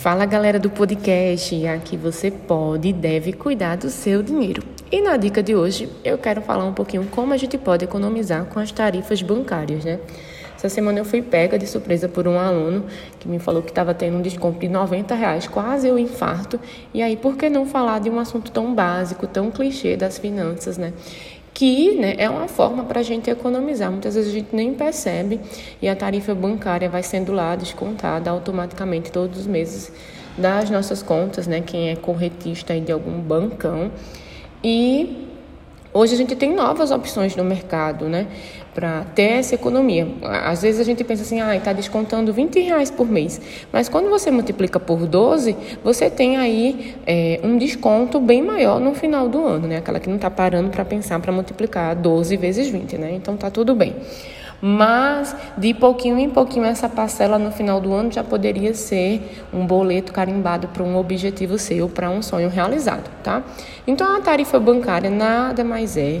Fala galera do podcast, aqui você pode e deve cuidar do seu dinheiro. E na dica de hoje eu quero falar um pouquinho como a gente pode economizar com as tarifas bancárias, né? Essa semana eu fui pega de surpresa por um aluno que me falou que estava tendo um desconto de 90 reais, quase eu infarto. E aí, por que não falar de um assunto tão básico, tão clichê das finanças, né? Que né, é uma forma para a gente economizar. Muitas vezes a gente nem percebe e a tarifa bancária vai sendo lá descontada automaticamente todos os meses das nossas contas, né? Quem é corretista de algum bancão. E Hoje a gente tem novas opções no mercado, né? Para ter essa economia. Às vezes a gente pensa assim, ah, está descontando 20 reais por mês. Mas quando você multiplica por 12, você tem aí é, um desconto bem maior no final do ano, né? Aquela que não está parando para pensar para multiplicar 12 vezes 20, né? Então tá tudo bem. Mas de pouquinho em pouquinho essa parcela no final do ano já poderia ser um boleto carimbado para um objetivo seu, para um sonho realizado, tá? Então a tarifa bancária nada mais é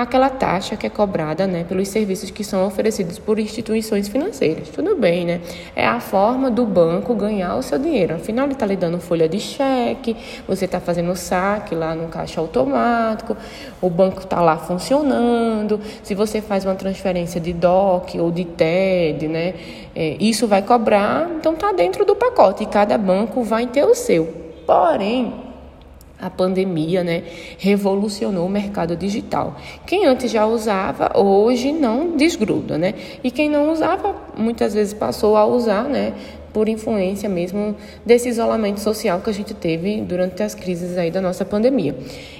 aquela taxa que é cobrada né, pelos serviços que são oferecidos por instituições financeiras. Tudo bem, né? É a forma do banco ganhar o seu dinheiro. Afinal, ele está lhe dando folha de cheque, você está fazendo saque lá no caixa automático, o banco está lá funcionando. Se você faz uma transferência de DOC ou de TED, né, é, isso vai cobrar, então está dentro do pacote e cada banco vai ter o seu. Porém, a pandemia né, revolucionou o mercado digital. Quem antes já usava, hoje não desgruda, né? E quem não usava, muitas vezes passou a usar, né? Por influência mesmo desse isolamento social que a gente teve durante as crises aí da nossa pandemia.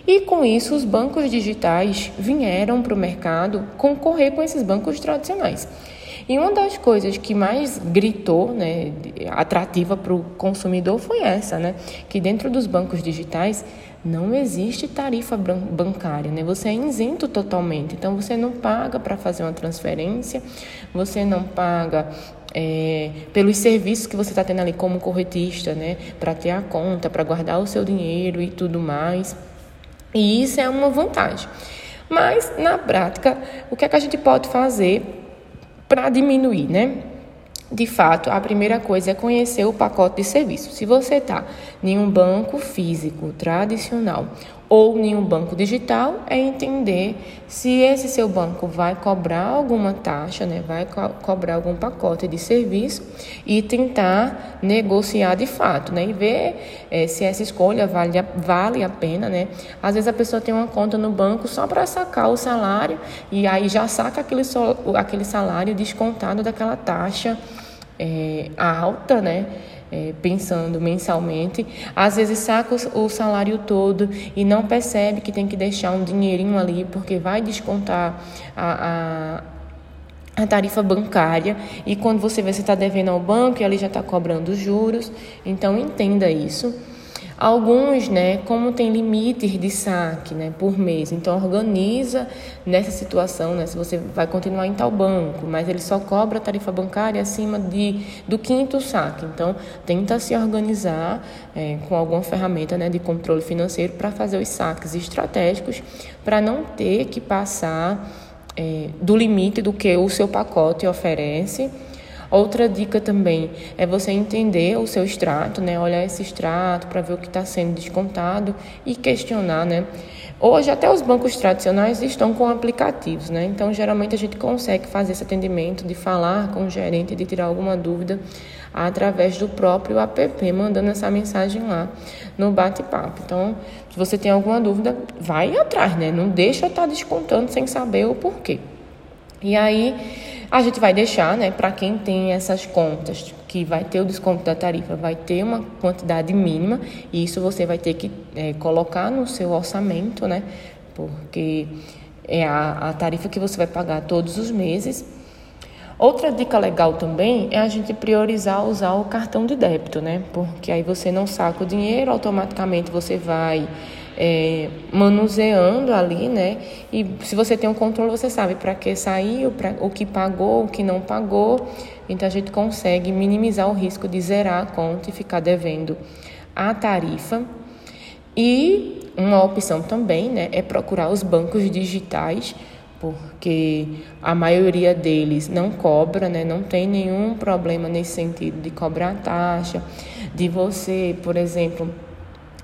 E com isso, os bancos digitais vieram para o mercado concorrer com esses bancos tradicionais. E uma das coisas que mais gritou, né, atrativa para o consumidor foi essa, né, que dentro dos bancos digitais não existe tarifa bancária, né? Você é isento totalmente. Então você não paga para fazer uma transferência, você não paga é, pelos serviços que você está tendo ali como corretista, né? Para ter a conta, para guardar o seu dinheiro e tudo mais. E isso é uma vantagem. Mas na prática, o que é que a gente pode fazer para diminuir, né? De fato, a primeira coisa é conhecer o pacote de serviços. Se você está em um banco físico tradicional ou em um banco digital, é entender se esse seu banco vai cobrar alguma taxa, né, vai co cobrar algum pacote de serviço e tentar negociar de fato, né, e ver é, se essa escolha vale a, vale a pena, né. Às vezes a pessoa tem uma conta no banco só para sacar o salário e aí já saca aquele, so, aquele salário descontado daquela taxa é, alta, né? é, pensando mensalmente, às vezes saca o, salário todo e não percebe que tem que deixar um dinheirinho ali porque vai descontar a, a, a tarifa bancária e quando você vê se está devendo ao banco, ele já está cobrando juros. Então entenda isso. Alguns, né, como tem limites de saque, né, por mês, então organiza nessa situação, né, se você vai continuar em tal banco, mas ele só cobra a tarifa bancária acima de, do quinto saque. Então, tenta se organizar é, com alguma ferramenta, né, de controle financeiro para fazer os saques estratégicos, para não ter que passar é, do limite do que o seu pacote oferece Outra dica também é você entender o seu extrato, né? Olhar esse extrato para ver o que está sendo descontado e questionar, né? Hoje até os bancos tradicionais estão com aplicativos, né? Então geralmente a gente consegue fazer esse atendimento de falar com o gerente, de tirar alguma dúvida através do próprio app, mandando essa mensagem lá no bate-papo. Então, se você tem alguma dúvida, vai atrás, né? Não deixa estar tá descontando sem saber o porquê. E aí a gente vai deixar, né, para quem tem essas contas, que vai ter o desconto da tarifa, vai ter uma quantidade mínima, e isso você vai ter que é, colocar no seu orçamento, né, porque é a, a tarifa que você vai pagar todos os meses. Outra dica legal também é a gente priorizar usar o cartão de débito, né? Porque aí você não saca o dinheiro, automaticamente você vai é, manuseando ali, né? E se você tem um controle, você sabe para que saiu, para o que pagou, o que não pagou. Então a gente consegue minimizar o risco de zerar a conta e ficar devendo a tarifa. E uma opção também, né, é procurar os bancos digitais, porque a maioria deles não cobra, né, não tem nenhum problema nesse sentido de cobrar taxa de você, por exemplo,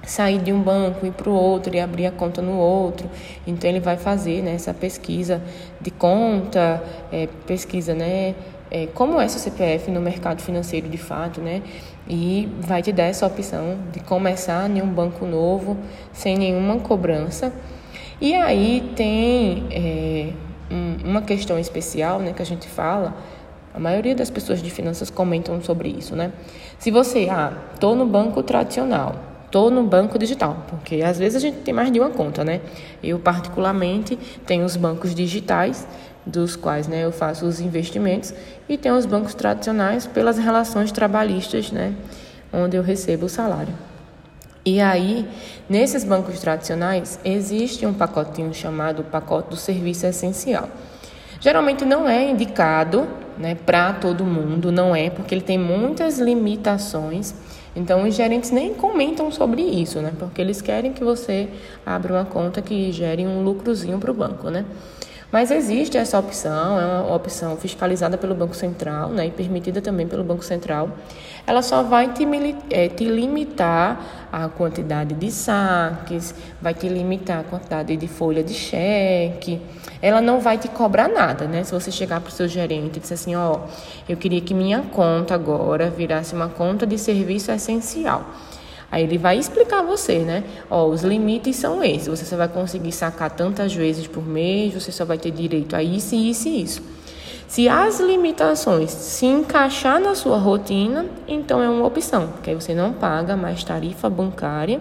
sair de um banco e para o outro e abrir a conta no outro. Então ele vai fazer né, essa pesquisa de conta, é, pesquisa, né? É, como é seu CPF no mercado financeiro de fato, né? E vai te dar essa opção de começar em um banco novo sem nenhuma cobrança. E aí tem é, um, uma questão especial, né, que a gente fala. A maioria das pessoas de finanças comentam sobre isso, né? Se você, ah, tô no banco tradicional, Estou no banco digital, porque às vezes a gente tem mais de uma conta, né? Eu, particularmente, tenho os bancos digitais, dos quais né, eu faço os investimentos, e tenho os bancos tradicionais pelas relações trabalhistas, né? Onde eu recebo o salário. E aí, nesses bancos tradicionais, existe um pacotinho chamado pacote do serviço essencial. Geralmente não é indicado né, para todo mundo, não é, porque ele tem muitas limitações então, os gerentes nem comentam sobre isso, né? Porque eles querem que você abra uma conta que gere um lucrozinho para o banco, né? Mas existe essa opção, é uma opção fiscalizada pelo Banco Central né, e permitida também pelo Banco Central. Ela só vai te, é, te limitar a quantidade de saques, vai te limitar a quantidade de folha de cheque. Ela não vai te cobrar nada, né? Se você chegar para o seu gerente e disser assim, ó, eu queria que minha conta agora virasse uma conta de serviço essencial. Aí ele vai explicar a você, né? Ó, os limites são esses. Você só vai conseguir sacar tantas vezes por mês, você só vai ter direito a isso, isso e isso. Se as limitações se encaixar na sua rotina, então é uma opção, porque aí você não paga mais tarifa bancária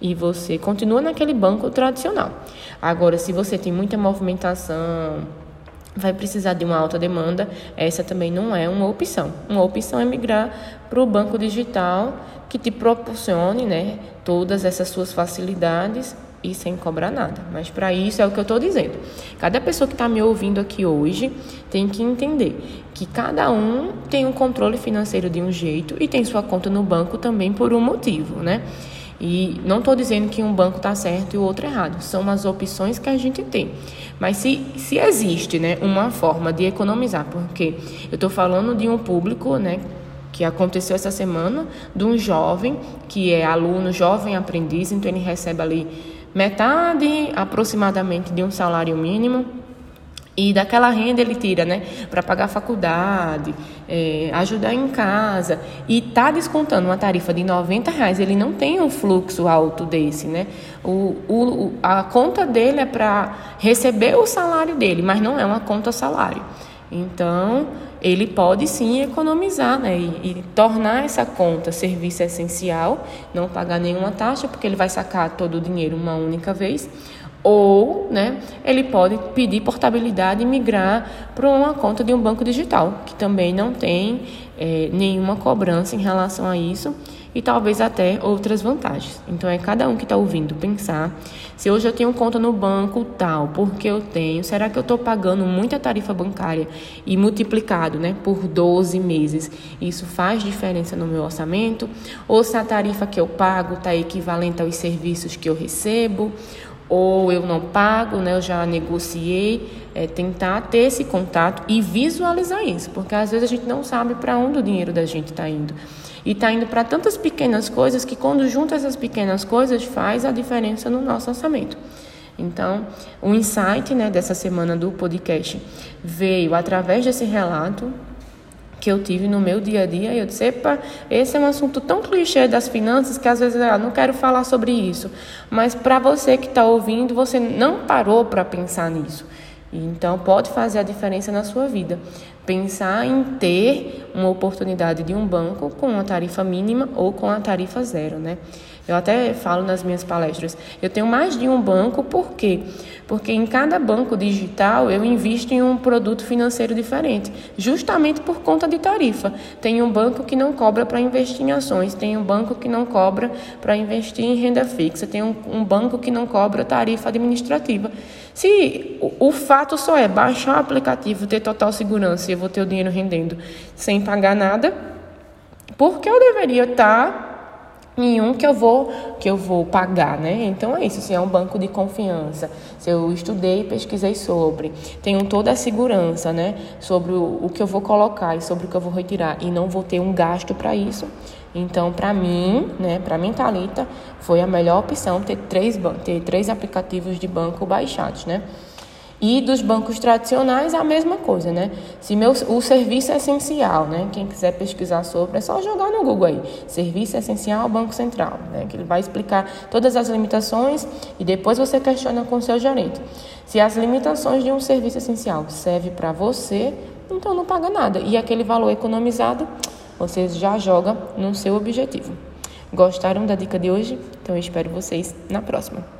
e você continua naquele banco tradicional. Agora, se você tem muita movimentação, vai precisar de uma alta demanda, essa também não é uma opção. Uma opção é migrar para o banco digital que te proporcione né, todas essas suas facilidades e sem cobrar nada. Mas para isso é o que eu estou dizendo. Cada pessoa que está me ouvindo aqui hoje tem que entender que cada um tem um controle financeiro de um jeito e tem sua conta no banco também por um motivo, né? E não estou dizendo que um banco está certo e o outro errado. São as opções que a gente tem. Mas se, se existe né, uma forma de economizar, porque eu estou falando de um público né, que aconteceu essa semana, de um jovem que é aluno, jovem aprendiz, então ele recebe ali metade aproximadamente de um salário mínimo e daquela renda ele tira, né, para pagar a faculdade, é, ajudar em casa e tá descontando uma tarifa de 90 reais. Ele não tem um fluxo alto desse, né? O, o, a conta dele é para receber o salário dele, mas não é uma conta salário. Então ele pode sim economizar né, e, e, tornar essa conta serviço essencial, não pagar nenhuma taxa, porque ele vai sacar todo o dinheiro uma única vez, ou né, ele pode pedir portabilidade e migrar para uma conta de um banco digital, que também não tem é, nenhuma cobrança em relação a isso e talvez até outras vantagens. Então é cada um que está ouvindo pensar se hoje eu tenho conta no banco tal, porque eu tenho, será que eu estou pagando muita tarifa bancária e multiplicado né, por 12 meses? Isso faz diferença no meu orçamento? Ou se a tarifa que eu pago está equivalente aos serviços que eu recebo? Ou eu não pago, né, eu já negociei, é, tentar ter esse contato e visualizar isso, porque às vezes a gente não sabe para onde o dinheiro da gente está indo. E está indo para tantas pequenas coisas que quando junta essas pequenas coisas faz a diferença no nosso orçamento. Então, o insight né, dessa semana do podcast veio através desse relato que eu tive no meu dia a dia. E eu disse: Epa, esse é um assunto tão clichê das finanças que às vezes eu ah, não quero falar sobre isso. Mas para você que está ouvindo, você não parou para pensar nisso. Então, pode fazer a diferença na sua vida. Pensar em ter uma oportunidade de um banco com uma tarifa mínima ou com a tarifa zero, né? Eu até falo nas minhas palestras, eu tenho mais de um banco, por quê? Porque em cada banco digital eu invisto em um produto financeiro diferente, justamente por conta de tarifa. Tem um banco que não cobra para investir em ações, tem um banco que não cobra para investir em renda fixa, tem um, um, banco que não cobra tarifa administrativa. Se o, o fato só é baixar o aplicativo, ter total segurança eu vou ter o dinheiro rendendo sem pagar nada, por que eu deveria estar em um que eu vou que eu vou pagar, né? Então é isso, se é um banco de confiança, se eu estudei e pesquisei sobre, tenho toda a segurança, né, sobre o, o, que eu vou colocar e sobre o que eu vou retirar e não vou ter um gasto para isso, Então, para mim, né, para mim, Thalita, foi a melhor opção ter três, ter três aplicativos de banco baixados, né? E dos bancos tradicionais, a mesma coisa, né? Se meu, o serviço é essencial, né? Quem quiser pesquisar sobre, é só jogar no Google aí. Serviço essencial Banco Central, né? Que ele vai explicar todas as limitações e depois você questiona com o seu gerente. Se as limitações de um serviço essencial servem para você, então não paga nada. E aquele valor economizado, você já joga no seu objetivo. Gostaram da dica de hoje? Então eu espero vocês na próxima.